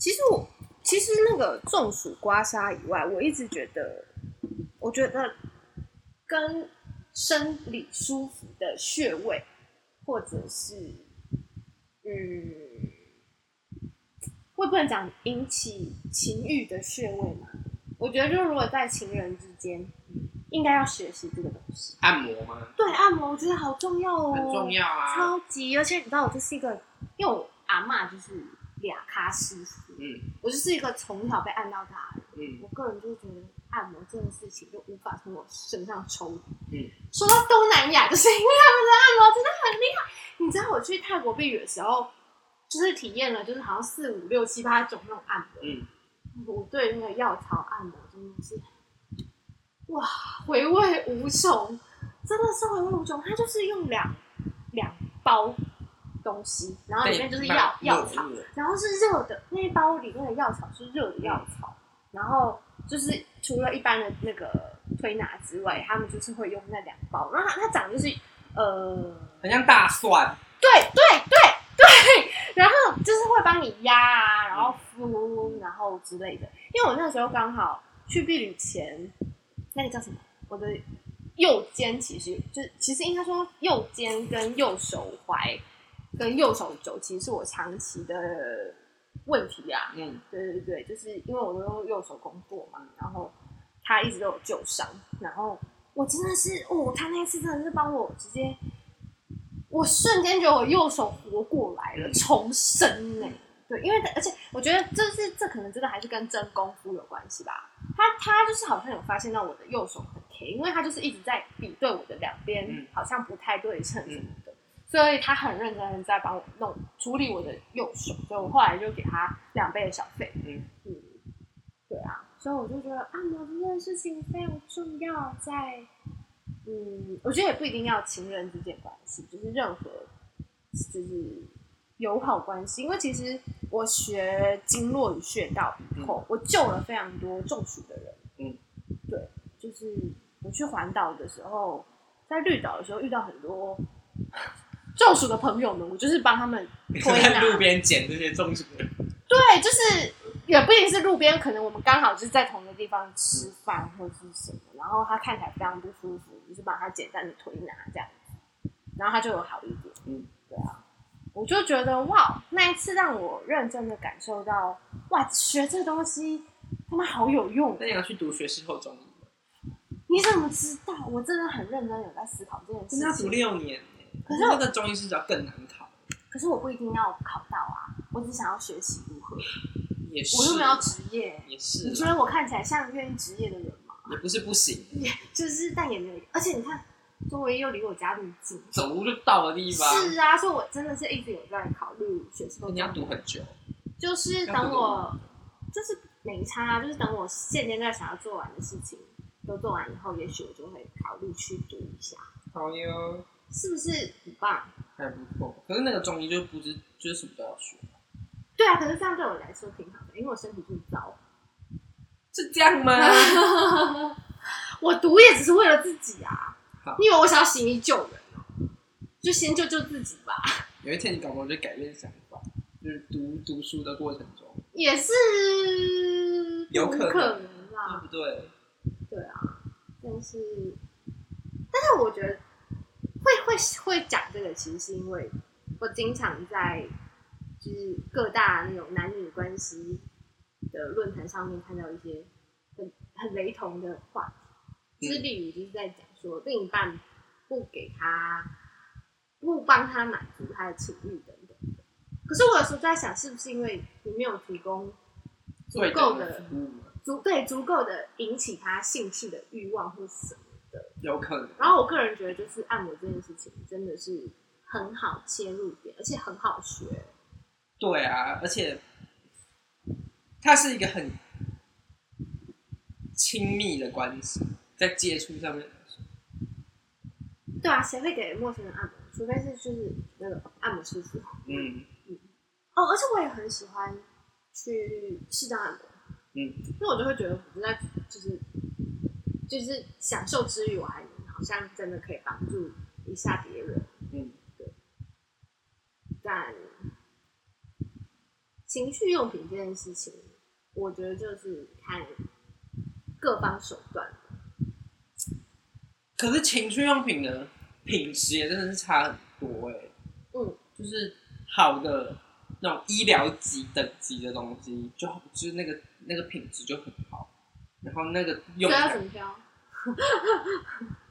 其实我其实那个中暑刮痧以外，我一直觉得，我觉得跟生理舒服的穴位，或者是嗯，会不能讲引起情欲的穴位嘛？我觉得，就如果在情人之间，应该要学习这个东西。按摩吗？对，按摩我觉得好重要哦，很重要啊，超级！而且你知道，我就是一个，因为我阿妈就是俩咖师傅，嗯，我就是一个从小被按到大的，嗯，我个人就觉得按摩这件事情就无法从我身上抽离，嗯。说到东南亚，就是因为他们的按摩真的很厉害。你知道我去泰国避雨的时候，就是体验了，就是好像四五六七八种那种按摩，嗯，我对那个药草按摩真的是。哇，回味无穷，真的是回味无穷。它就是用两两包东西，然后里面就是药药草，然后是热的，那一包里面的药草是热的药草，然后就是除了一般的那个推拿之外，他们就是会用那两包，然后它它长就是呃，很像大蒜，对对对对，然后就是会帮你压啊，然后敷，然后之类的。因为我那时候刚好去避旅前。那个叫什么？我的右肩其实就是，其实应该说右肩跟右手踝跟右手肘，其实是我长期的问题啊。嗯，对对对，就是因为我都用右手工作嘛，然后他一直都有旧伤，然后我真的是哦，他那次真的是帮我直接，我瞬间觉得我右手活过来了，重生呢。对，因为而且我觉得这是这可能真的还是跟真功夫有关系吧。他他就是好像有发现到我的右手很 K，因为他就是一直在比对我的两边好像不太对称什么的，所以他很认真的在帮我弄处理我的右手，所以我后来就给他两倍的小费。嗯嗯，对啊，所以我就觉得按摩这件事情非常重要，在嗯，我觉得也不一定要情人之间关系，就是任何就是。友好关系，因为其实我学经络与穴道以后，嗯、我救了非常多中暑的人。嗯，对，就是我去环岛的时候，在绿岛的时候遇到很多中暑的朋友们，我就是帮他们推拿。路边捡这些中暑的。对，就是也不一定是路边，可能我们刚好就是在同一个地方吃饭或者是什么，然后他看起来非常不舒服，就是帮他简单的推拿这样子，然后他就有好一点。嗯，对啊。我就觉得哇，那一次让我认真的感受到哇，学这东西他妈好有用。那你要去读学士后中医？你怎么知道？我真的很认真有在思考这件事情。那要读六年，可是那个中医师要更难考。可是我不一定要考到啊，我只想要学习如何。也是。我又没有职业。也是。你觉得我看起来像愿意职业的人吗？也不是不行。也就是，但也没有，而且你看。周围又离我家那么近，走路就到的地方。是啊，所以我真的是一直有在考虑学士。你要读很久，就是等我，就是没差，就是等我现阶段想要做完的事情都做完以后，也许我就会考虑去读一下。好哟，是不是很棒？还不错，可是那个中医就不知，就是什么都要学。对啊，可是这样对我来说挺好的，因为我身体就是糟。是这样吗？我读也只是为了自己啊。你以为我想要行医救人哦？就先救救自己吧。有一天你搞不好就改变想法，就是读读书的过程中也是有可能，可能啊，对不对？对啊，但是但是我觉得会会会讲这个，其实是因为我经常在就是各大那种男女关系的论坛上面看到一些很很雷同的话题，就是例如就是在讲。说另一半不给他，不帮他满足他的情欲等等的。可是我有时候在想，是不是因为你没有提供足够的足对足够的引起他兴趣的欲望或什么的？有可能。然后我个人觉得，就是按摩这件事情真的是很好切入点，而且很好学。对啊，而且它是一个很亲密的关系，在接触上面。对啊，谁会给陌生人按摩？除非是就是那个按摩师傅。嗯嗯。哦，而且我也很喜欢去适当按摩。嗯。因为我就会觉得我在就是就是享受之余，我还好像真的可以帮助一下别人。嗯，对。但情趣用品这件事情，我觉得就是看各方手段。可是情趣用品的品质也真的是差很多哎、欸。嗯，就是好的那种医疗级等级的东西，就就是那个那个品质就很好。然后那个用要怎么挑？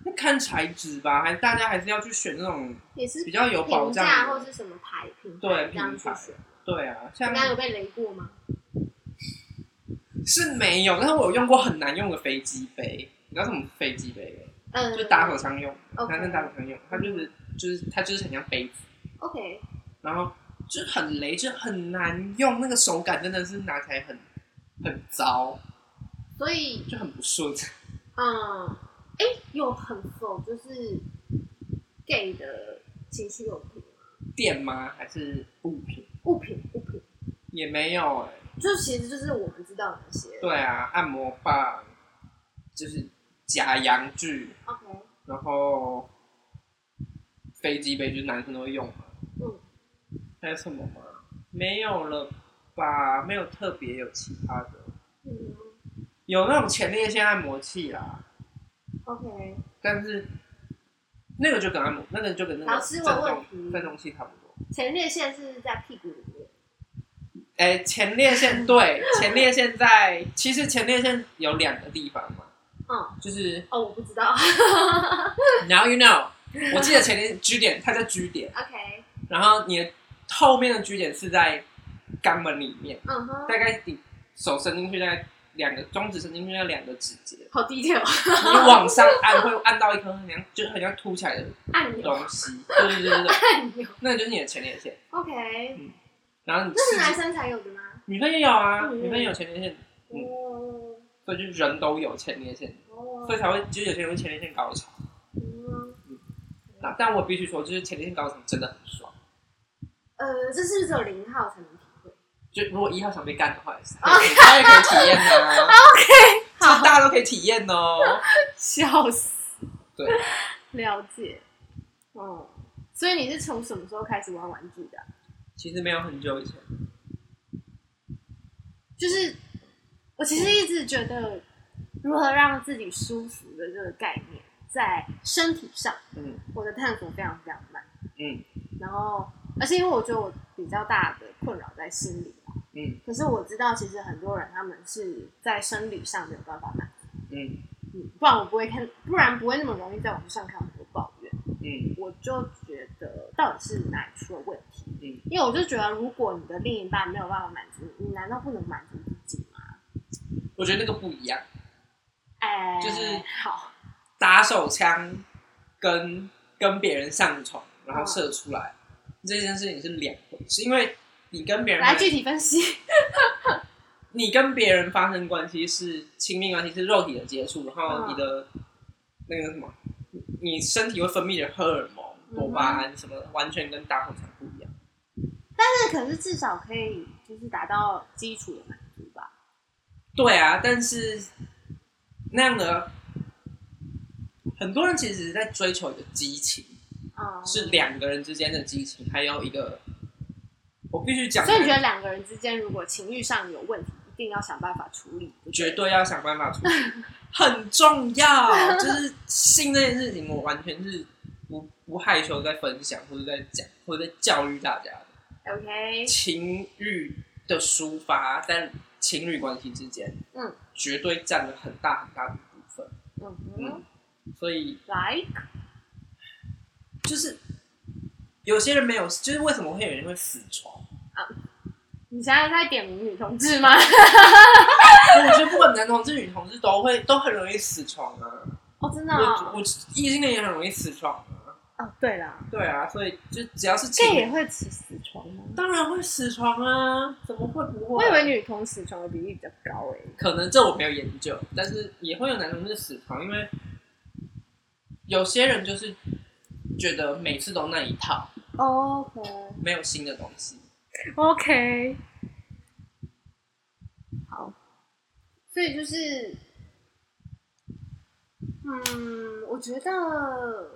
那看材质吧，还大家还是要去选那种也是比较有保障的，或是什么牌品对品牌。对啊，像刚刚有被雷过吗？是没有，但是我有用过很难用的飞机杯。你知道什么飞机杯？嗯，就打手枪用，男生打手枪用，它就是就是它就是很像杯子。OK。然后就很雷，就很难用，那个手感真的是拿起来很很糟，所以就很不顺。嗯，哎、欸，有很否就是 gay 的情趣用品吗？店吗？还是物品？物品，物品也没有哎、欸，就其实就是我们知道的那些。对啊，按摩棒，就是假阳具，OK，然后飞机杯就是男生都会用嘛。嗯，还有什么吗？没有了吧？没有特别有其他的。嗯，有那种前列腺按摩器啦。OK，但是那个就跟按摩，那个就跟那个震动震动器差不多。前列腺是在屁股里面。哎、欸，前列腺 对，前列腺在，其实前列腺有两个地方嘛。嗯，就是哦，我不知道。Now you know，我记得前列腺 G 点，它在 G 点。OK。然后你的后面的 G 点是在肛门里面。嗯哼。大概你手伸进去，大概两个中指伸进去，那两个指节。好低调。你往上按会按到一颗很像，就是很像凸起来的按钮东西。对对对对对。按钮。那个就是你的前列腺。OK。嗯。然后你这是男生才有的吗？女生也有啊，女生也有前列腺。哦。所以就人都有前列腺。所以才会，就是有些人会前列腺高潮。嗯。那但我必须说，就是前列腺高潮真的很爽。呃，这是不是只有零号才能？就如果一号想被干的话，大家也可以体验啊。OK，好，大家都可以体验哦。笑死。对。了解。哦。所以你是从什么时候开始玩玩具的？其实没有很久以前。就是我其实一直觉得。如何让自己舒服的这个概念，在身体上，嗯，我的探索非常非常慢，嗯，然后，而且因为我觉得我比较大的困扰在心理，嗯，可是我知道其实很多人他们是在生理上没有办法满足，嗯，嗯，不然我不会看，不然不会那么容易在网上看很多抱怨，嗯，我就觉得到底是哪里出了问题，嗯，因为我就觉得如果你的另一半没有办法满足你，你难道不能满足自己吗？我觉得那个不一样。哎，就是好打手枪跟跟别人上床，然后射出来、哦、这件事情是两回事，因为你跟别人来具体分析，你跟别人发生关系是亲密关系，是肉体的接触，然后你的、嗯、那个什么，你身体会分泌的荷尔蒙、多巴胺什么，完全跟打手枪不一样。但是，可是至少可以就是达到基础的满足吧？对啊，但是。那样的很多人其实是在追求一个激情，嗯、是两个人之间的激情，还有一个我必须讲。所以你觉得两个人之间如果情欲上有问题，一定要想办法处理？绝对要想办法处理，很重要。就是性这件事情，我完全是不不害羞在分享，或者在讲，或者在教育大家的。OK，情欲的抒发在情侣关系之间，嗯。绝对占了很大很大的部分，嗯哼，所以，like，就是有些人没有，就是为什么会有人会死床啊？你现在在点名女同志吗？我觉得不管男同志、女同志都会都很容易死床啊。哦，真的、哦，我我异性恋也很容易死床啊。哦，对啦，对啊，所以就只要是 gay 也会死死床吗？当然会死床啊，怎么会不会？我以为女同死床的比例比较高诶、欸。可能这我没有研究，但是也会有男同志死床，因为有些人就是觉得每次都那一套，OK，没有新的东西，OK，好，所以就是，嗯，我觉得。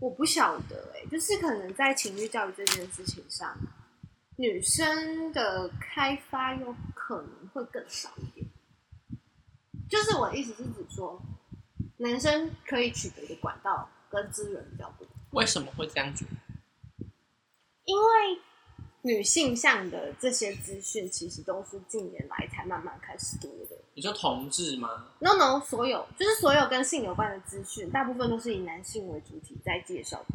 我不晓得哎、欸，就是可能在情绪教育这件事情上，女生的开发又可能会更少一点。就是我的意思是指说，男生可以取得的管道跟资源比较多。为什么会这样子？因为女性向的这些资讯，其实都是近年来才慢慢开始多的。你说同志吗？No No，所有就是所有跟性有关的资讯，大部分都是以男性为主体在介绍的。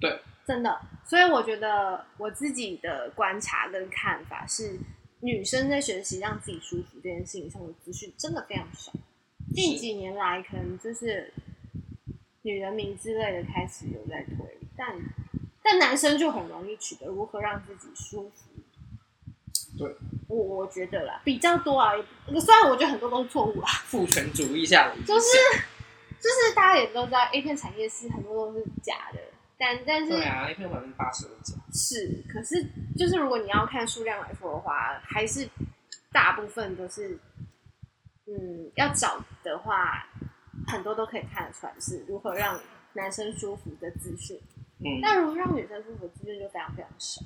对，真的。所以我觉得我自己的观察跟看法是。女生在学习让自己舒服这件事情上的资讯真的非常少。近几年来，可能就是女人名之类的开始有在推，但但男生就很容易取得如何让自己舒服。对，我我觉得啦，比较多啊。虽然我觉得很多都是错误啦，父权主义下的就是就是大家也都知道，A 片产业是很多都是假的。但但是对啊，一片百分之八十都假。是，可是就是如果你要看数量来说的话，还是大部分都是，嗯，要找的话，很多都可以看得出来是如何让男生舒服的资讯。嗯，但如何让女生舒服的资讯就非常非常少。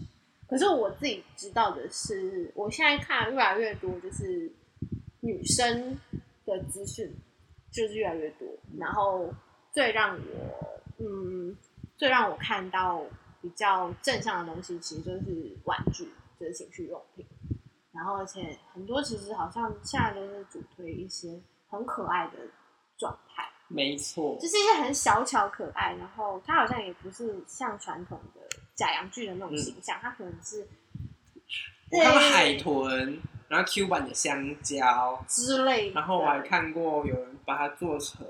可是我自己知道的是，我现在看越来越多，就是女生的资讯就是越来越多，然后最让我嗯。最让我看到比较正向的东西，其实就是玩具，就是情趣用品。然后，而且很多其实好像现在都是主推一些很可爱的状态。没错，就是一些很小巧可爱，然后它好像也不是像传统的假阳具的那种形象，嗯、它可能是我看过海豚，然后 Q 版的香蕉之类的。然后我还看过有人把它做成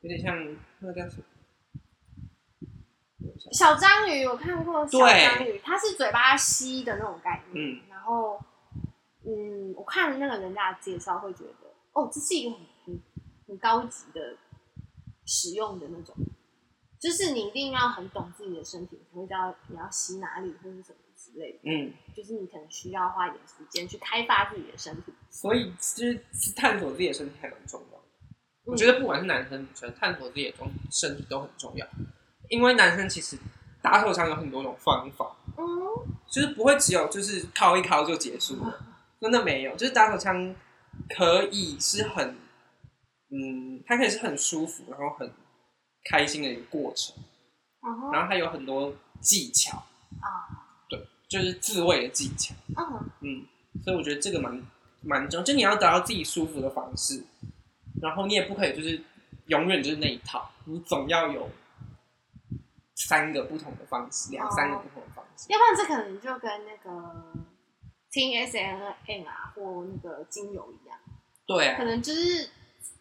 有点像那个叫什么？小章鱼，我看过小章鱼，它是嘴巴吸的那种概念。嗯，然后，嗯，我看了那个人家的介绍，会觉得，哦，这是一个很很很高级的使用的那种，就是你一定要很懂自己的身体，才会知道你要洗哪里或是什么之类的。嗯，就是你可能需要花一点时间去开发自己的身体。所以，就是探索自己的身体还蛮重要的。我觉得不管是男生女生，探索自己的中身体都很重要。因为男生其实打手枪有很多种方法，嗯，就是不会只有就是敲一敲就结束了，真的没有，就是打手枪可以是很，嗯，它可以是很舒服，然后很开心的一个过程，然后它有很多技巧啊，对，就是自慰的技巧，嗯，所以我觉得这个蛮蛮重要，就你要找到自己舒服的方式，然后你也不可以就是永远就是那一套，你总要有。三个不同的方式，两三个不同的方式，要不然这可能就跟那个听 S M N 啊或那个精油一样，对啊，可能就是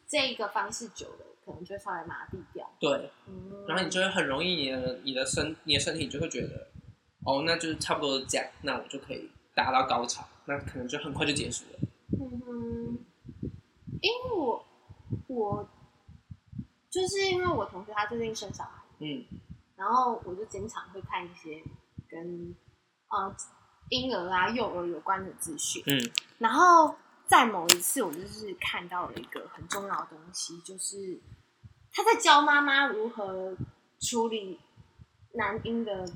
这一个方式久了，可能就会稍微麻痹掉。对，嗯，然后你就会很容易，你的你的身你的身体就会觉得，哦，那就是差不多是这样，那我就可以达到高潮，那可能就很快就结束了。嗯哼，因为我我就是因为我同学他最近生小孩，嗯。然后我就经常会看一些跟呃婴儿啊、幼儿有关的资讯。嗯，然后在某一次，我就是看到了一个很重要的东西，就是他在教妈妈如何处理男婴的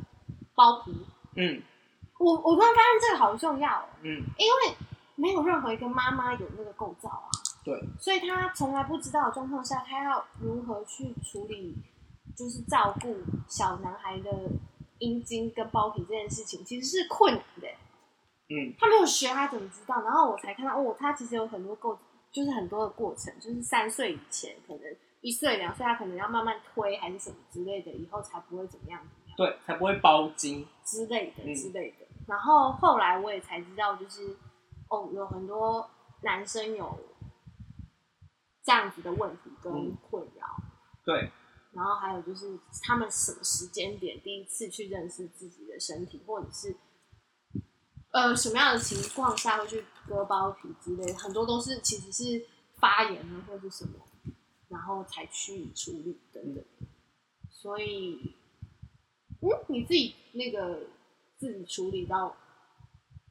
包皮。嗯，我我突然发现这个好重要哦。嗯，因为没有任何一个妈妈有那个构造啊。对，所以他从来不知道的状况下，他要如何去处理。就是照顾小男孩的阴茎跟包皮这件事情，其实是困难的。嗯，他没有学，他怎么知道？然后我才看到，哦，他其实有很多过，就是很多的过程，就是三岁以前，可能一岁两岁，他可能要慢慢推，还是什么之类的，以后才不会怎么样怎么样。对，才不会包茎之类的之类的。嗯。然后后来我也才知道，就是哦，有很多男生有这样子的问题跟困扰。嗯。对。然后还有就是他们什么时间点第一次去认识自己的身体，或者是呃什么样的情况下会去割包皮之类的，很多都是其实是发炎了或者是什么，然后才去处理等等。所以，嗯，你自己那个自己处理到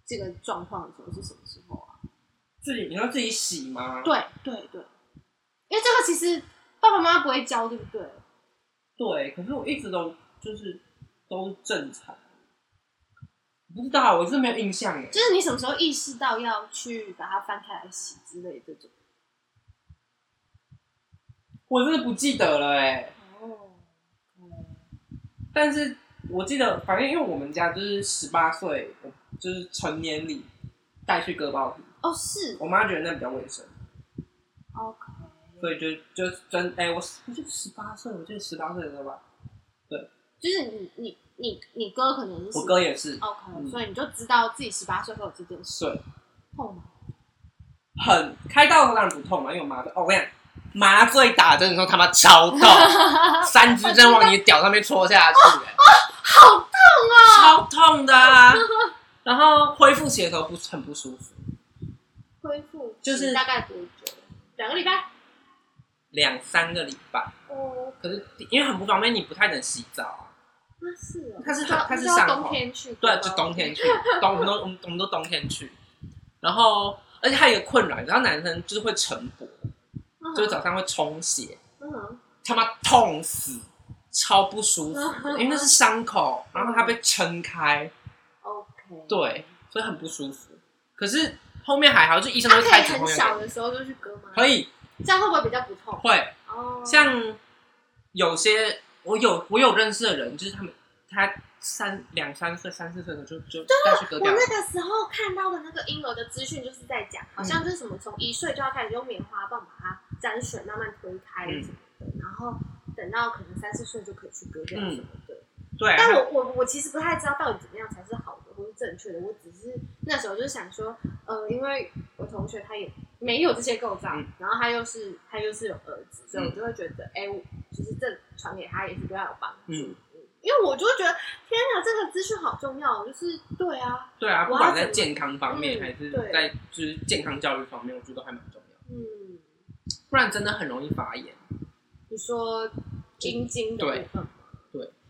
这个状况的时候是什么时候啊？自己你要自己洗吗？对对对，因为这个其实爸爸妈妈不会教，对不对？对，可是我一直都就是都正常，不知道，我是没有印象哎。就是你什么时候意识到要去把它翻开来洗之类的这种？我真的不记得了哎。哦。但是我记得，反正因为我们家就是十八岁，就是成年礼带去割包皮。哦，是。我妈觉得那比较卫生。OK。所以就就真哎，我我就十八岁，我记得十八岁的时候吧。对。就是你你。你你哥可能是我哥也是，OK，、嗯、所以你就知道自己十八岁会有这件事。对，痛吗？很开刀当然不痛嘛，因为我麻醉。哦，我跟你讲，麻醉打针的时候他妈超痛，三支针往你的屌上面戳下去，欸，啊，好痛啊，超痛的，啊。然后恢复期的时候不很不舒服。恢复就是大概多久？两个礼拜？两三个礼拜。哦。可是因为很不方便，你不太能洗澡。那是哦，他是他是上冬天去，对，就冬天去，冬我们都我们我们都冬天去，然后而且还有一个困扰，然后男生就是会晨勃，就是早上会充血，他妈痛死，超不舒服，因为那是伤口，然后他被撑开，OK，对，所以很不舒服。可是后面还好，就医生都会开止痛药。很小的时候就去割吗？可以，这样会不会比较不痛？会，哦，像有些。我有我有认识的人，就是他们，他三两三岁、三四岁的就就带去割掉。我那个时候看到的那个婴儿的资讯，就是在讲，好像就是什么从一岁就要开始用棉花棒把它沾水慢慢推开什么的，嗯、然后等到可能三四岁就可以去割掉什么的。嗯、对。但我我我其实不太知道到底怎么样才是好的或是正确的，我只是那时候就想说，呃，因为我同学他也没有这些构造，嗯、然后他又是他又是有儿子，所以我就会觉得，哎、嗯。欸其实这传给他也是对他有帮助，嗯，因为我就会觉得天哪，这个资讯好重要，就是对啊，对啊，不管在健康方面还是在就是健康教育方面，我觉得都还蛮重要，嗯，不然真的很容易发炎。你说阴茎的部分，对，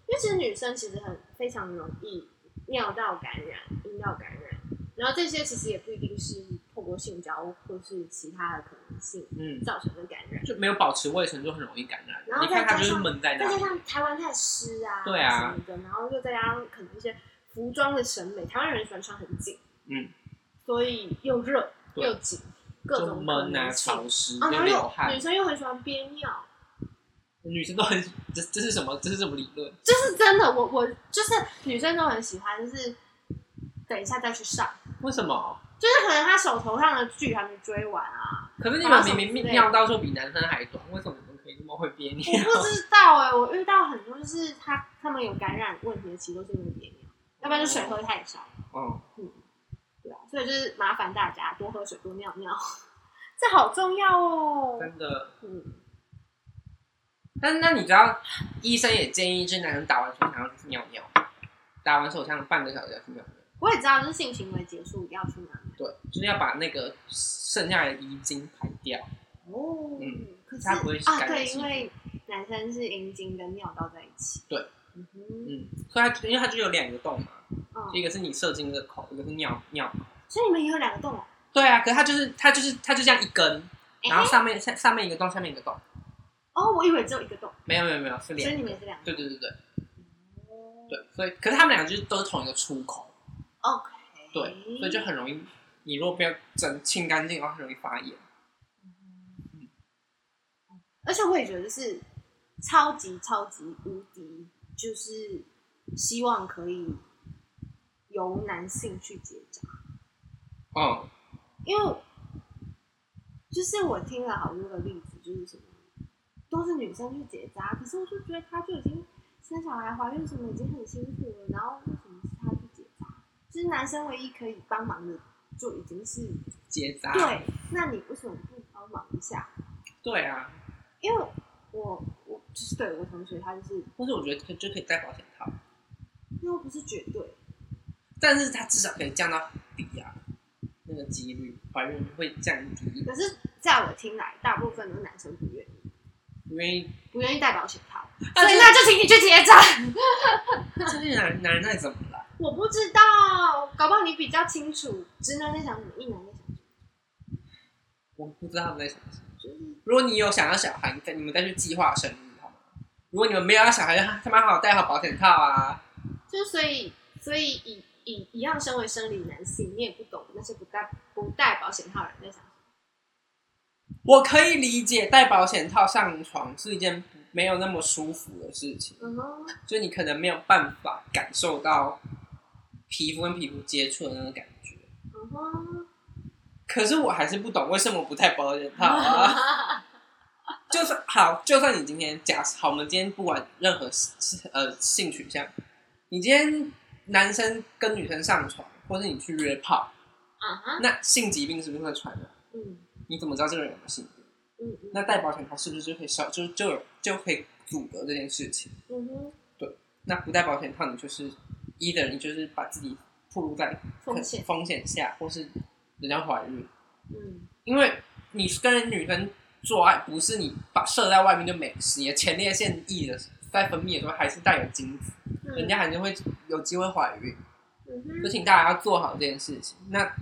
因为其实女生其实很非常容易尿道感染、阴道感染，然后这些其实也不一定是。透过性交或是其他的可能性，嗯，造成的感染，就没有保持卫生就很容易感染。然后你看它就是闷在那里，再加上台湾太湿啊，对啊什么的，然后又再加上可能一些服装的审美，台湾人喜欢穿很紧，嗯，所以又热又紧，各种闷啊潮湿，然后又女生又很喜欢憋尿，女生都很这这是什么？这是什么理论？这是真的，我我就是女生都很喜欢，就是等一下再去上，为什么？就是可能他手头上的剧还没追完啊。可是你们明明尿到就比男生还短，为什么你们可以那么会憋尿？我不知道哎、欸，我遇到很多就是他他们有感染问题的，其实都是因为憋尿，要不然就水喝太少。哦，嗯，对啊，所以就是麻烦大家多喝水，多尿尿，这好重要哦。真的，嗯。但是那你知道，医生也建议，就是男生打完手枪要去尿尿，打完手枪半个小时要去尿尿。我也知道，就是性行为结束要去哪里？对，就是要把那个剩下的遗精排掉。哦，嗯，可是不会啊，对，因为男生是阴茎跟尿道在一起。对，嗯哼，嗯，所以它因为它就有两个洞嘛，嗯、一个是你射精的口，一个是尿尿口。所以你们也有两个洞哦？对啊，可是它就是它就是它就这样一根，然后上面上、欸、上面一个洞，下面一个洞。哦，我以为只有一个洞。没有没有没有，是两个。所以你们也是两个。对对对对。哦。对，所以可是他们两个就是都是同一个出口。OK，对，所以就很容易，你如果不要整清干净的话，很容易发炎。嗯，而且我也觉得是超级超级无敌，就是希望可以由男性去结扎。哦，因为就是我听了好多个例子，就是什么都是女生去结扎，可是我就觉得她就已经生小孩、怀孕什么已经很辛苦了，然后为什么是她去结扎？其实男生唯一可以帮忙的就已经是结扎。对，那你为什么不帮忙一下？对啊，因为我我就是对我同学他就是，但是我觉得可就可以戴保险套，那又不是绝对，但是他至少可以降到低啊，那个几率怀孕会降低。可是在我听来，大部分的男生不愿意，不愿意不愿意戴保险套，所以那就请你去结扎。这些男男人那怎么了？我不知道，搞不好你比较清楚，直男在想什么，一男在想什么。我不知道他们在想什么。如果你有想要小孩，你们再去计划生育，好吗？如果你们没有要小孩，他妈好好戴好保险套啊。就所以，所以以以一样身为生理男性，你也不懂那些不戴不戴保险套的人在想。我可以理解戴保险套上床是一件没有那么舒服的事情，嗯哼，就你可能没有办法感受到皮肤跟皮肤接触的那个感觉。嗯，可是我还是不懂为什么不戴保险套啊？就算好，就算你今天假好，我们今天不管任何呃性取向，你今天男生跟女生上床，或是你去约炮，那性疾病是不是会传染？嗯你怎么知道这个人有没有性病？嗯嗯，那戴保险套是不是就可以消，就就有就可以阻隔这件事情？嗯哼，那不戴保险套，你就是一的你就是把自己暴露在风险风险下，或是人家怀孕，嗯因为你跟女生做爱，不是你把射在外面就没事，你的前列腺液的在分泌的时候还是带有精子，嗯，人家还是会有机会怀孕，嗯哼，就请大家要做好这件事情。那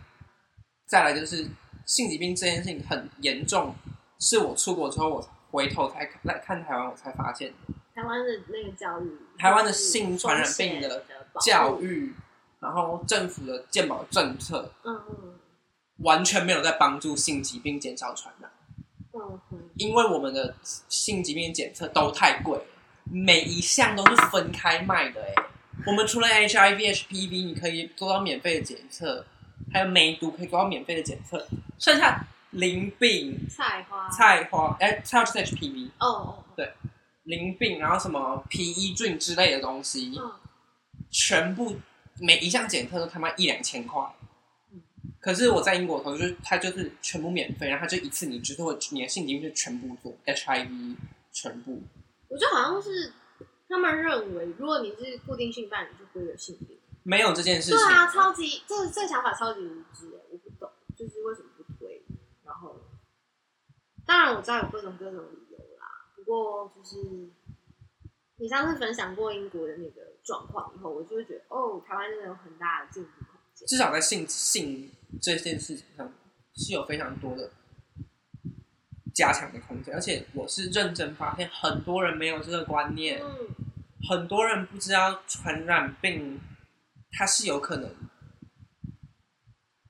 再来就是性疾病这件事情很严重，是我出国之后我回头才来看台湾，我才发现。台湾的那个教育，台湾的性传染病的的教，育，然后政府的健保政策嗯嗯完全没有在帮助性疾病减少传染，嗯嗯，因为我们的性疾病检测都太贵了，每一项都是分开卖的。哎，我们除了 HIV、HPV，你可以做到免费的检测，还有梅毒可以做到免费的检测，剩下淋病、菜花，菜花，哎，菜花是 HPV，哦哦，淋病，然后什么皮衣菌之类的东西，嗯全部每一项检测都他妈一两千块。嗯可是我在英国的时候，就是他就是全部免费，然后他就一次你就是会你的性疾病就全部做 HIV 全部。我觉得好像是他们认为，如果你是固定性伴侣，就不会有性病。没有这件事情。对啊，超级这这想法超级无知哎，我不懂，就是为什么不推？然后，当然我知道有各种各种理由啦，不过就是你上次分享过英国的那个状况以后，我就会觉得哦，台湾真的有很大的进步空间。至少在性性这件事情上是有非常多的加强的空间，而且我是认真发现很多人没有这个观念。嗯很多人不知道传染病，它是有可能，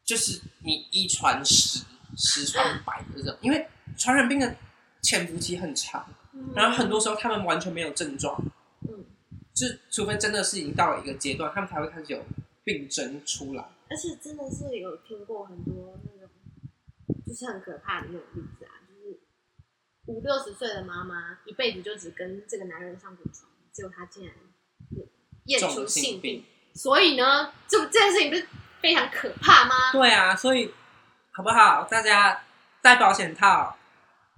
就是你一传十，十传百的这种，因为传染病的潜伏期很长，嗯然后很多时候他们完全没有症状，嗯，就除非真的是已经到了一个阶段，他们才会开始有病征出来。而且真的是有听过很多那种，就是很可怕的那种例子啊，就是五六十岁的妈妈一辈子就只跟这个男人上过床。结果他竟然验出性病，所以呢，这这件事情不是非常可怕吗？对啊，所以好不好？大家戴保险套。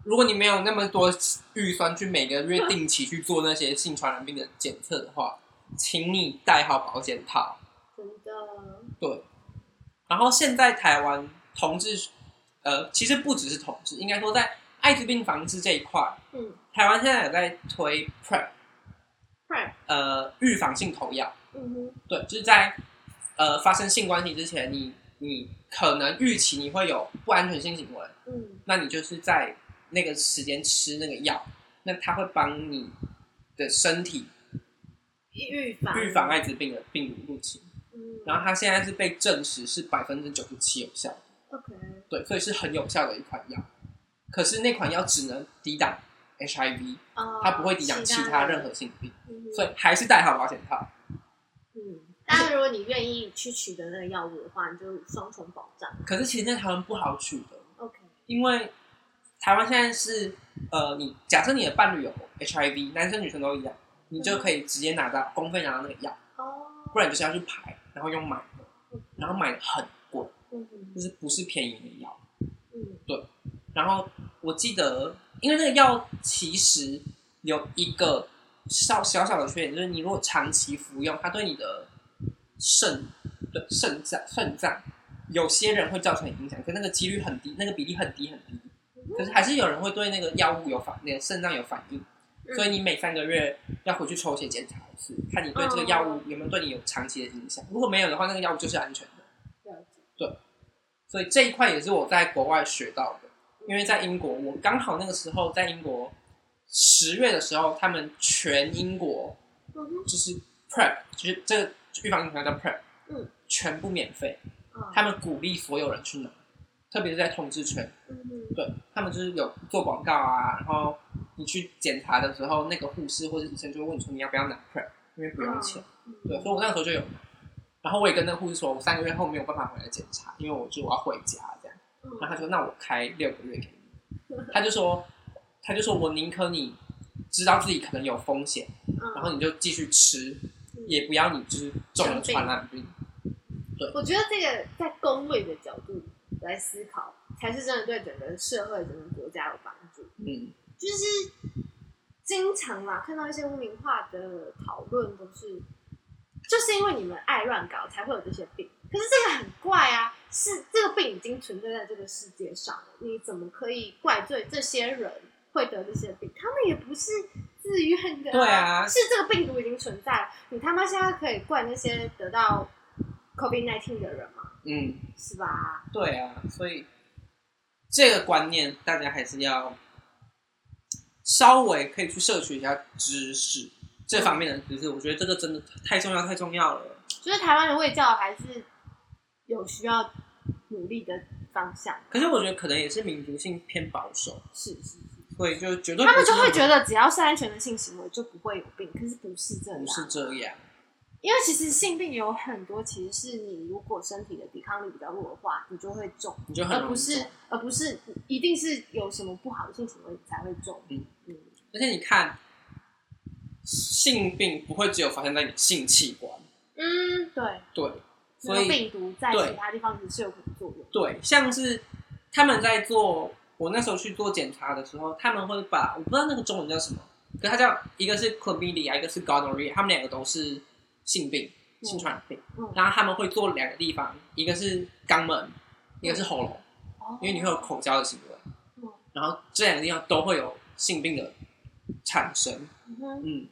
如果你没有那么多预算去每个月定期去做那些性传染病的检测的话，请你戴好保险套。真的。对。然后现在台湾同志，呃，其实不只是同志，应该说在艾滋病防治这一块，嗯，台湾现在有在推 PrEP。呃，预防性投药，嗯哼，对，就是在呃发生性关系之前，你你可能预期你会有不安全性行为，嗯，那你就是在那个时间吃那个药，那它会帮你的身体预防预防艾滋病的病毒入侵，嗯，然后它现在是被证实是百分之九十七有效的，OK，对，所以是很有效的一款药，可是那款药只能抵挡 HIV，哦，它不会抵挡其他任何性病。所以还是戴好保险套。嗯，但是如果你愿意去取得那个药物的话，你就双重保障。可是其实在台湾不好取得，OK，因为台湾现在是呃，你假设你的伴侣有 HIV，男生女生都一样，你就可以直接拿到公费拿到那个药，哦，不然就是要去排，然后用买的，然后买的很贵，嗯，就是不是便宜的药，嗯，对。然后我记得，因为那个药其实有一个。小小小的缺点就是，你如果长期服用，它对你的肾、对肾脏、肾脏，有些人会造成影响，可那个几率很低，那个比例很低很低。可是还是有人会对那个药物有反，那个肾脏有反应，所以你每三个月要回去抽血检查一次，看你对这个药物有没有对你有长期的影响。如果没有的话，那个药物就是安全的。对，所以这一块也是我在国外学到的，因为在英国，我刚好那个时候在英国。十月的时候，他们全英国就是 PrEP，就是这个预防疫苗叫 PrEP，嗯，全部免费，嗯。他们鼓励所有人去拿，特别是在同志圈，嗯。对他们就是有做广告啊，然后你去检查的时候，那个护士或者医生就会问你说你要不要拿 PrEP，因为不用钱，嗯。对，所以我那个时候就有，然后我也跟那个护士说，我三个月后没有办法回来检查，因为我就我要回家这样，嗯。然后他说那我开六个月给你，他就说他就说我宁可你知道自己可能有风险，然后你就继续吃，也不要你就是中了传染病。我觉得这个在公卫的角度来思考，才是真的对整个社会、整个国家有帮助。嗯，就是经常嘛，看到一些污名化的讨论，都是就是因为你们爱乱搞，才会有这些病。可是这个很怪啊，是这个病已经存在在这个世界上了，你怎么可以怪罪这些人会得这些病？他们也不是自愿的、啊，对啊，是这个病毒已经存在了，你他妈现在可以怪那些得到 COVID-19 的人吗？嗯，是吧？对啊，所以这个观念大家还是要稍微可以去摄取一下知识这方面的知识。我觉得这个真的太重要，太重要了。就是台湾的卫教还是有需要努力的方向。可是我觉得可能也是民族性偏保守，是是是，所以就绝对他们就会觉得只要是安全的性行为就不会有病，可是不是这样，不是这样。因为其实性病有很多，其实是你如果身体的抵抗力比较弱的话，你就会中，你就很而不是而不是一定是有什么不好的性行为你才会中。嗯嗯，而且你看，性病不会只有发生在你性器官，嗯，对，对，所以病毒在其他地方也是有可能作用。对，像是他们在做，我那时候去做检查的时候，他们会把我不知道那个中文叫什么，可它叫一个是 chlamydia，一个是 gonorrhea，他们两个都是性病、性传染病。嗯然后他们会做两个地方，一个是肛门，一个是喉咙，哦因为你会有口交的行为。嗯然后这两个地方都会有性病的产生，嗯哼嗯，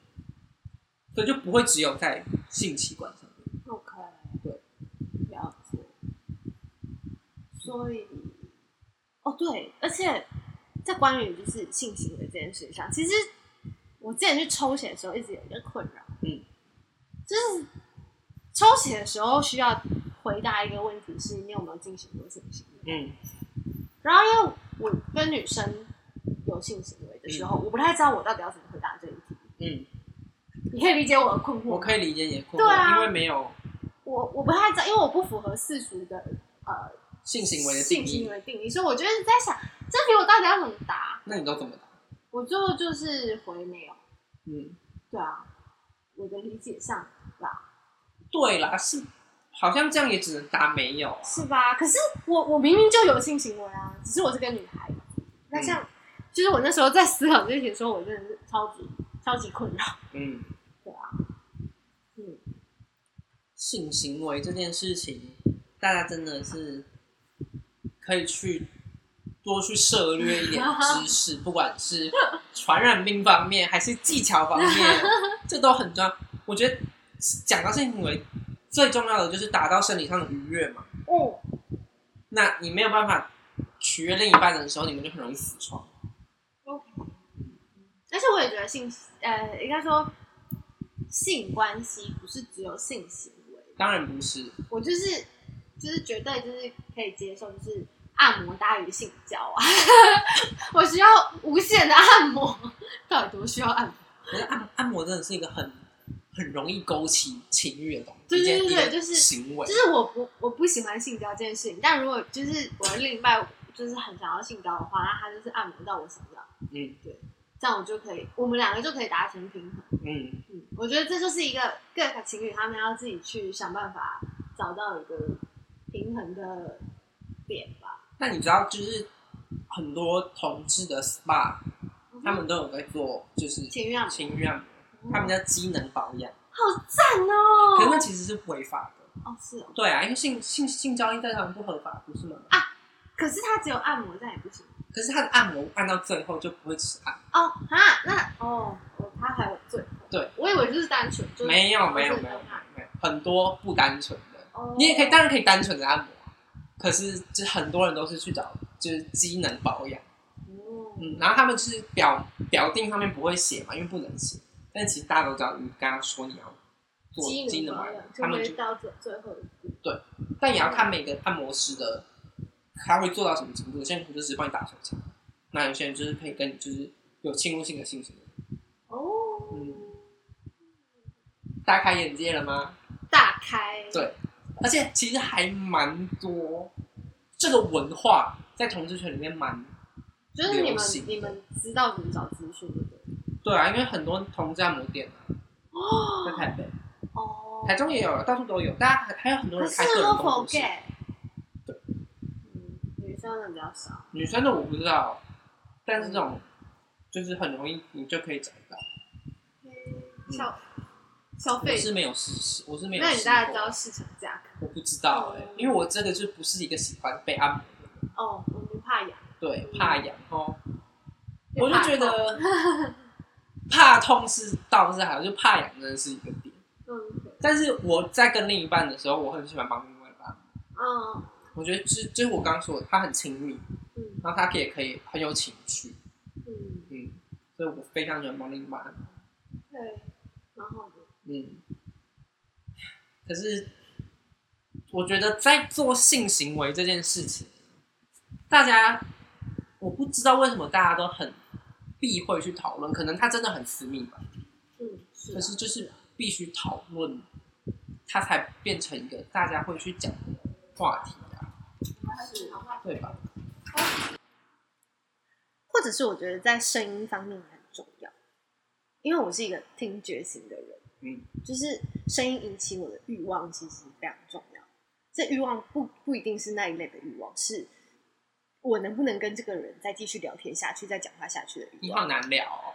所以就不会只有在性器官上面。，OK，对，了解。所以，哦对，而且在关于就是性行为这件事上，其实我之前去抽血的时候一直有一个困扰，嗯，就是抽血的时候需要回答一个问题是你有没有进行过性行为？嗯然后因为我跟女生有性行为的时候，我不太知道我到底要怎么回答这一题。嗯，你可以理解我的困惑吗？我可以理解你的困惑，对啊因为没有我我不太知道，因为我不符合世俗的呃性行为的定义性行。为定义，所以我就是在想，这题我到底要怎么答？那你都怎么答？我最后就是回没有。嗯，对啊，我的理解上啦，对啦，是好像这样也只能答没有啊。是吧？可是我我明明就有性行为啊，只是我是个女孩。那像，就是我那时候在思考这些的时候，我真的是超级超级困扰。嗯，对啊，嗯，性行为这件事情，大家真的是可以去多去涉略一点知识，不管是传染病方面还是技巧方面，这都很重要。我觉得讲到性行为，最重要的就是达到生理上的愉悦嘛。哦，那你没有办法取悦另一半的时候，你们就很容易死床。而且我也觉得性，呃，应该说性关系不是只有性行为，当然不是，我就是就是绝对就是可以接受，就是按摩大于性交啊，我需要无限的按摩，到底多需要按摩？可是按按摩真的是一个很很容易勾起情欲的东西，对对对就是行为，就是我不我不喜欢性交这件事情，但如果就是我的另一半就是很想要性交的话，那他就是按摩到我想要，嗯这样我就可以，我们两个就可以达成平衡。嗯，嗯，我觉得这就是一个各个情侣他们要自己去想办法找到一个平衡的点吧。那你知道就是很多同志的 SPA，他们都有在做就是情欲按摩情欲按摩，他们叫机能保养，好赞哦！可是那其实是违法的。哦是哦，对啊，因为性性性交易在台湾不合法，不是吗？啊可是他只有按摩，这样也不行可是他的按摩按到最后就不会吃按，哦哈，那哦哦他还有罪，对，我以为就是单纯，就是没有没有就是没有没有，很多不单纯的。哦你也可以，当然可以单纯的按摩，可是就很多人都是去找就是机能保养，哦嗯，然后他们是表表定上面不会写嘛，因为不能写，但其实大家都知道，你刚刚说你要做机能保养，他们就到最最后一步。对，但也要看每个按摩师的，他会做到什么程度。有些人就是帮你打手枪，那有些人就是可以跟你就是有侵入性的性行为。哦，嗯，大开眼界了吗？大开。对，而且其实还蛮多，这个文化在同志圈里面蛮，就是你们你们知道怎么找资讯的？对啊，因为很多同志按摩店啊，哦，在台北。哦，台中也有，到处都有，大家还还有很多人开个人工作室。对，嗯，女生的比较少。女生的我不知道，但是这种就是很容易，你就可以找到。消消费我是没有事实，我是没有。那你大概知道市场价格？我不知道哎，因为我真的就不是一个喜欢被按摩的人。哦，我们怕痒。对，怕痒哦。我就觉得 怕痛是倒是还好，就怕痒真的是一个点。但是我在跟另一半的时候，我很喜欢帮另外一半。嗯，我觉得就就是我刚刚说的，他很亲密，嗯，然后他也可以很有情趣，嗯嗯，所以我非常喜欢帮另一半。对，然后嗯，可是我觉得在做性行为这件事情，大家我不知道为什么大家都很避讳去讨论，可能他真的很私密吧。嗯，是，可是就是必须讨论。它才变成一个大家会去讲的话题啊，对吧？或者是我觉得在声音方面很重要，因为我是一个听觉型的人，嗯，就是声音引起我的欲望其实非常重要。这欲望不不一定是那一类的欲望，是我能不能跟这个人再继续聊天下去、再讲话下去的欲望。你好难聊哦。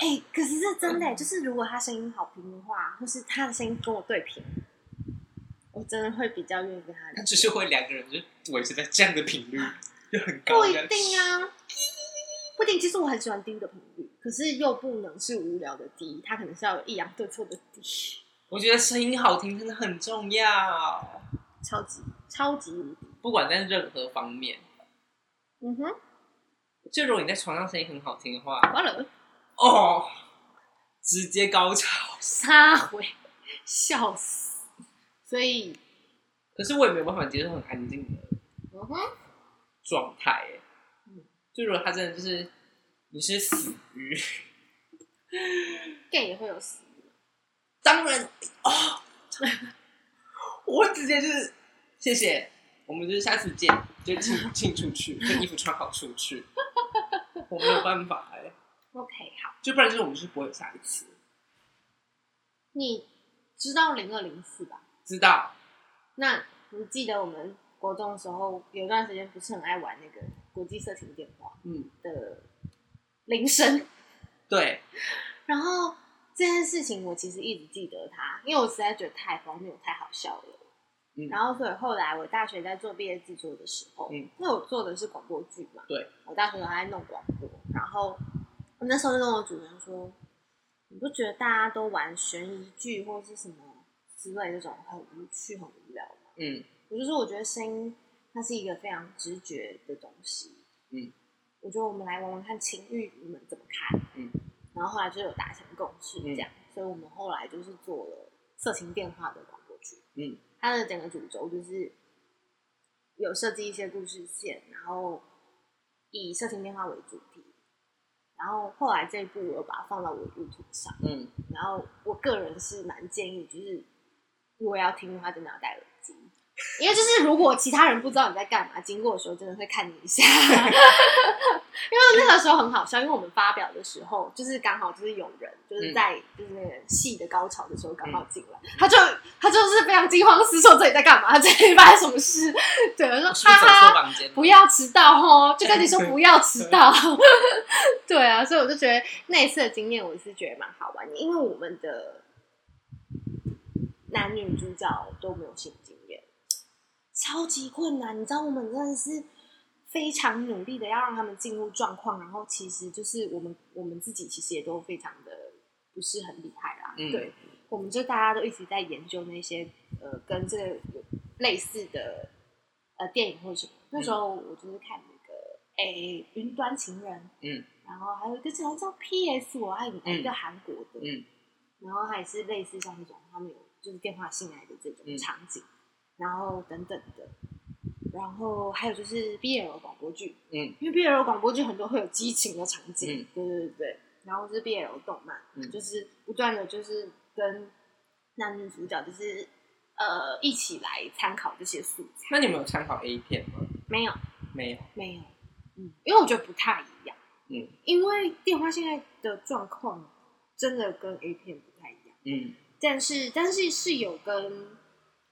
哎、欸，可是这真的，就是如果他声音好听的话，或是他的声音跟我对频，我真的会比较愿意跟他聊。就是会两个人就维持在这样的频率，就很高。不一定啊，不一定。其实我很喜欢低的频率，可是又不能是无聊的低，它可能是要有抑扬顿挫的低。我觉得声音好听真的很重要，超级超级无敌，不管在任何方面。嗯哼，就如果你在床上声音很好听的话，完了。哦，直接高潮，撒回，笑死！所以，可是我也没有办法接受很安静的状态。嗯，就如果他真的就是你是死鱼，gay 也会有死鱼，当然哦，我会直接就是谢谢，我们就是下次见，就请请出去，把衣服穿好出去，我没有办法哎。OK，好，就不然就是我们是不会有下一次。你知道零二零四吧？知道。那你记得我们国中的时候有段时间不是很爱玩那个国际色情电话？嗯。的铃声。对。然后这件事情我其实一直记得它，因为我实在觉得太荒谬、太好笑了。嗯。然后所以后来我大学在做毕业制作的时候，嗯，因为我做的是广播剧嘛，对，我大学还在弄广播，然后。我那时候就跟我主人说：“你不觉得大家都玩悬疑剧或是什么之类这种很无趣、很无聊吗？”嗯，我就说我觉得声音它是一个非常直觉的东西。嗯，我觉得我们来玩玩看情欲，你们怎么看？嗯，然后后来就有达成共识，这样，嗯、所以我们后来就是做了色情电话的广播剧。嗯，它的整个主轴就是有设计一些故事线，然后以色情电话为主题。然后后来这一部我又把它放到我的 YouTube 上，嗯，然后我个人是蛮建议，就是如果要听的话，真的要戴耳机，因为就是如果其他人不知道你在干嘛，经过的时候真的会看你一下，因为那个时候很好笑，因为我们发表的时候就是刚好就是有人就是在就是那个戏的高潮的时候刚好进来，嗯、他就他就是非常惊慌失措，这里在干嘛？这里发生什么事？对，我说哈哈，不要迟到哦，就跟你说不要迟到。对啊，所以我就觉得那一次的经验，我是觉得蛮好玩的，因为我们的男女主角都没有性经验，超级困难。你知道，我们真的是非常努力的要让他们进入状况，然后其实就是我们我们自己其实也都非常的不是很厉害啦。嗯、对，我们就大家都一直在研究那些呃跟这个有类似的呃电影或者什么。那时候我就是看那个哎云端情人，嗯。然后还有一个叫叫 P.S. 我爱你，一个韩国的，嗯，然后它也是类似像那种他们有就是电话信来的这种场景，嗯、然后等等的，然后还有就是 BL 广播剧，嗯，因为 BL 广播剧很多会有激情的场景，嗯、对对对，然后是 BL 动漫，嗯、就是不断的就是跟男女主角就是呃一起来参考这些素材。那你们有参考 A 片吗？没有，没有，没有，嗯，因为我觉得不太一样。嗯，因为电话现在的状况真的跟 A 片不太一样。嗯，但是但是是有跟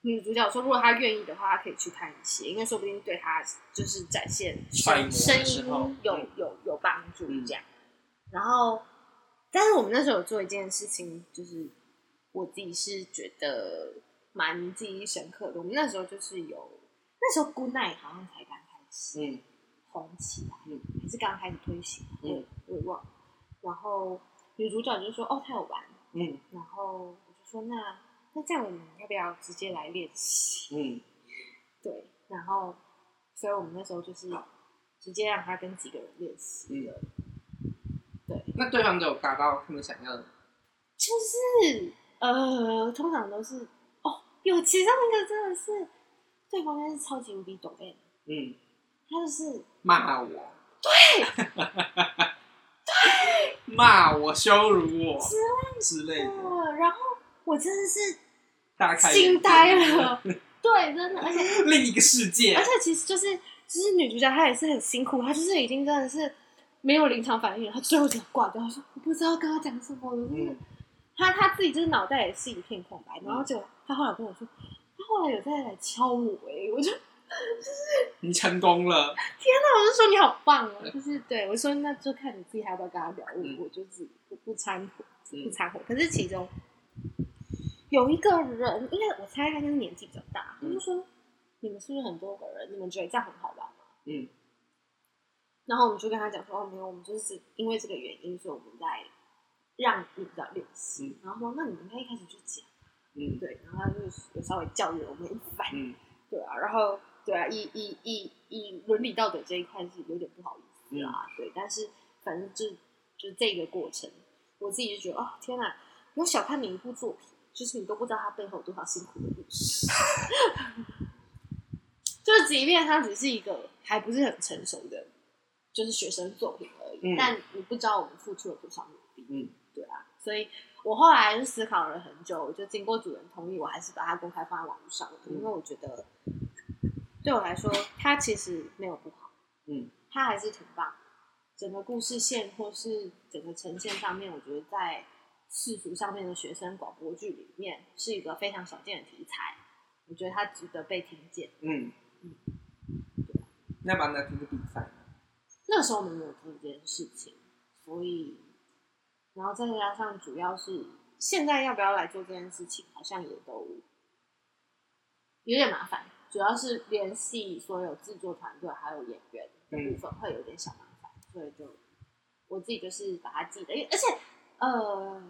女主角说，如果她愿意的话，她可以去看一些，因为说不定对她就是展现声声音有有有帮助这样。然后，但是我们那时候有做一件事情，就是我自己是觉得蛮记忆深刻的。我们那时候就是有那时候 Good Night 好像才刚开始。嗯。红起来，嗯，还是刚刚开始推行，嗯，我也忘了。然后女主角就说：“哦，她有玩，嗯。”然后我就说：“那那这样我们要不要直接来练习？”嗯，对。然后，所以我们那时候就是直接让他跟几个人练习了。对。那对方都有达到他们想要的？就是呃，通常都是哦，有其中一个真的是对方应该是超级无敌懂哎，嗯。他就是骂我，对，对，骂我、羞辱我之类的。然后我真的是大开惊呆了，对，真的，而且另一个世界。而且其实就是，其实女主角她也是很辛苦，她就是已经真的是没有临场反应了，她最后就挂掉。她说我不知道跟她讲什么，就是她她自己就是脑袋也是一片空白。然后就她后来跟我说，她后来有在来敲我，哎，我就。就是你成功了！天哪，我就说你好棒哦！就是对我说，那就看你自己还要不要跟他聊。我、嗯、我就自己不不掺和，不掺和。可是其中有一个人，应该我猜他应该年纪比较大，他、嗯、就说：“你们是不是很多个人？你们觉得这样很好玩吗？”嗯。然后我们就跟他讲说：“哦，没有，我们就是因为这个原因，所以我们在让你的练习。嗯”然后说：“那你们应该一开始就讲。”嗯，对。然后他就有稍微教育我们一番。嗯，对啊，然后。对啊，以以以以伦理道德这一块是有点不好意思啊，嗯、对，但是反正就就这个过程，我自己就觉得，哦，天哪，不要小看你一部作品，就是你都不知道他背后有多少辛苦的故事，就是即便它只是一个还不是很成熟的，就是学生作品而已，嗯、但你不知道我们付出了多少努力，嗯，对啊，所以我后来就思考了很久，就经过主人同意，我还是把它公开放在网络上，嗯、因为我觉得。对我来说，它其实没有不好，嗯，它还是挺棒。整个故事线或是整个呈现上面，我觉得在世俗上面的学生广播剧里面是一个非常少见的题材。我觉得它值得被听见。嗯嗯，对。那把那这个比赛，那个时候我们没有做这件事情，所以，然后再加上主要是现在要不要来做这件事情，好像也都有点麻烦。主要是联系所有制作团队还有演员的部分会有点小麻烦，嗯、所以就我自己就是把它记得，因为而且呃，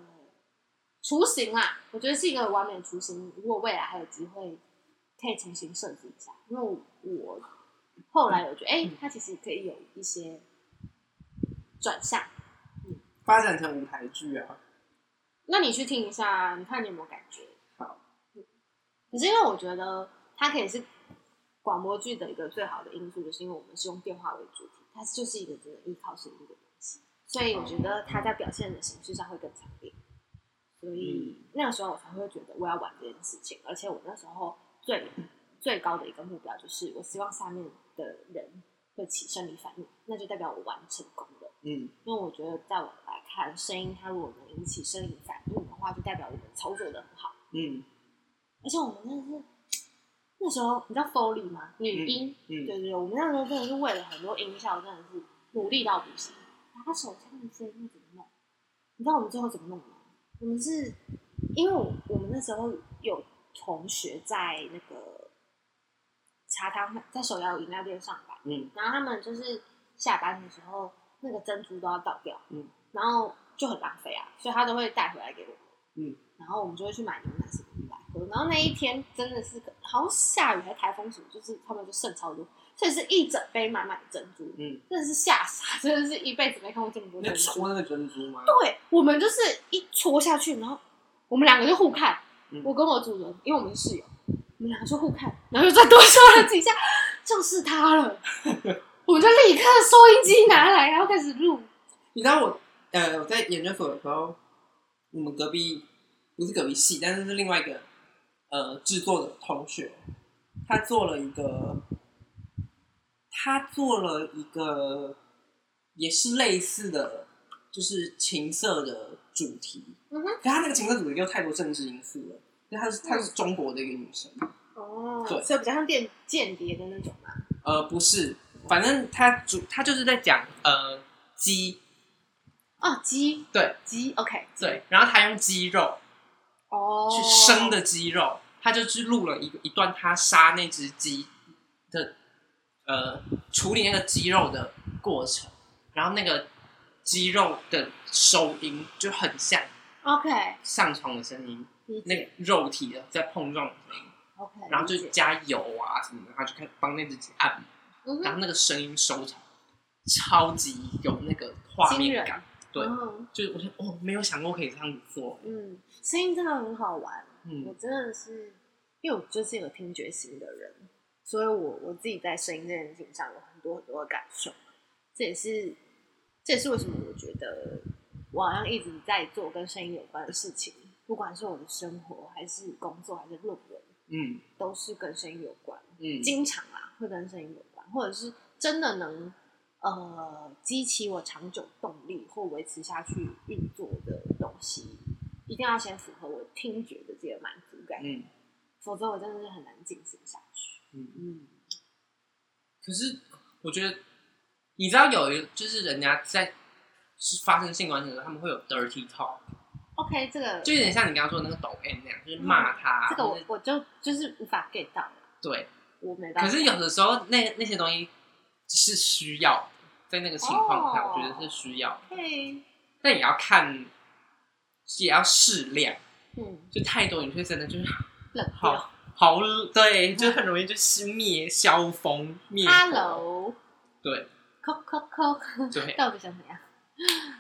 雏形啊，我觉得是一个完美的雏形。如果未来还有机会，可以重新设计一下，因为我后来我觉得，哎、它其实可以有一些转向，嗯，发展成舞台剧啊。那你去听一下，你看你有没有感觉？好，可是因为我觉得。它可以是广播剧的一个最好的因素，就是因为我们是用电话为主体，它就是一个真的依靠声音的所以我觉得他在表现的形式上会更强烈。所以那个时候我才会觉得我要玩这件事情，而且我那时候最最高的一个目标就是，我希望下面的人会起生理反应，那就代表我玩成功了。嗯，因为我觉得在我来看，声音它如果能引起生理反应的话，就代表我们操作的很好。嗯，而且我们真的是。那时候你知道 Foley 吗？女音，嗯嗯、对对对，我们那时候真的是为了很多音效，真的是努力到不行。他手枪的声音怎么弄？你知道我们最后怎么弄吗？我们是因为我我们那时候有同学在那个茶汤，在手摇饮料店上班，嗯，然后他们就是下班的时候那个珍珠都要倒掉，嗯，然后就很浪费啊，所以他都会带回来给我们，嗯，然后我们就会去买牛奶什么的来喝。然后那一天真的是。好像下雨还台风什么，就是他们就剩超多，所以是一整杯满满的珍珠，嗯，真的是吓傻，真的是一辈子没看过这么多珍珠。戳那个珍珠吗？对，我们就是一戳下去，然后我们两个就互看，嗯我跟我主人，因为我们是室友，我们两个就互看，然后又再多说了几下，就是他了，我们就立刻收音机拿来，然后开始录。你知道我呃我在研究所的时候，我们隔壁不是隔壁系，但是是另外一个呃制作的同学，他做了一个，他做了一个也是类似的，就是情色的主题。嗯哼，可他那个情色主题又太多政治因素了，因为她是他是中国的一个女生。哦，对所以比较像电间谍的那种嘛。呃，不是，反正他主他就是在讲呃鸡，哦，鸡，对鸡，OK，对，然后他用鸡肉哦，去生的鸡肉，他就去录了一个一段他杀那只鸡的呃处理那个肌肉的过程，然后那个肌肉的收音就很像，OK，上床的声音，那个肉体的在碰撞的声音，，OK，然后就加油啊什么的，他就开始帮那只鸡按摩。嗯，然后那个声音收场，超级有那个画面感。对，嗯就是我觉得哦，没有想过可以这样子做。嗯，声音真的很好玩。嗯我嗯真的是，因为我就是一个听觉型的人，所以我我自己在声音这件事情上有很多很多的感受。这也是，这也是为什么我觉得我好像一直在做跟声音有关的事情，不管是我的生活，还是工作，还是论文，嗯都是跟声音有关。嗯经常啊，会跟声音有关，或者是真的能呃激起我长久动力或维持下去运作的东西，一定要先符合我听觉的这个满足感，嗯否则我真的是很难进行下去。嗯。嗯，可是我觉得，你知道有一就是人家在是发生性关系的时候，他们会有 dirty talk，OK，这个就有点像你刚刚说的那个抖 M 那样，就是骂他。这个我我就就是无法 get 到，对，我没办法。可是有的时候那那些东西是需要的，在那个情况下，哦我觉得是需要的，嘿，但也要看，也要适量。嗯，就太多，你会真的就是冷掉。好好对，就很容易就熄灭消风灭火。Hello，对。扣扣扣，对，到底想怎样？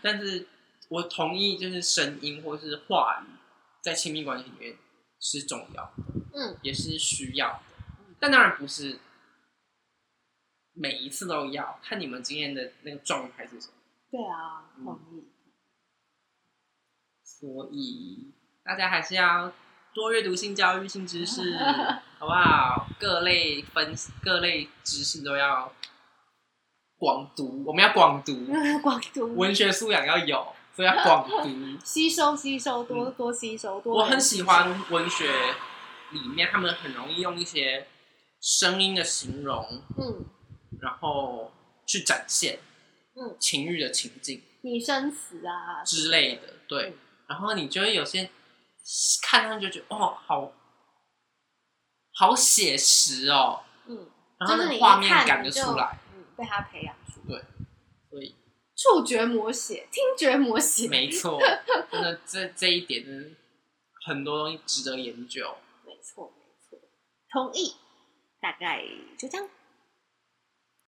但是我同意，就是声音或是话语在亲密关系里面是重要的，嗯，也是需要的，但当然不是每一次都要，看你们今天的那个状态是什么。对啊，同意。所以大家还是要多阅读性教育、性知识，好不好？各类分各类知识都要广读，我们要广读，广读文学素养要有，所以要广读。吸收吸收多、嗯多吸收多。我很喜欢文学里面，他们很容易用一些声音的形容，嗯然后去展现嗯情欲的情境拟声词啊之类的，对嗯。然后你就会有些看上去就觉得哦，好好写实哦，嗯，然后那个就是画面感就出来，，嗯，被他培养出对所以。触觉模写、听觉模写，没错，真的这这一点很多东西值得研究。没错没错，同意，大概就这样。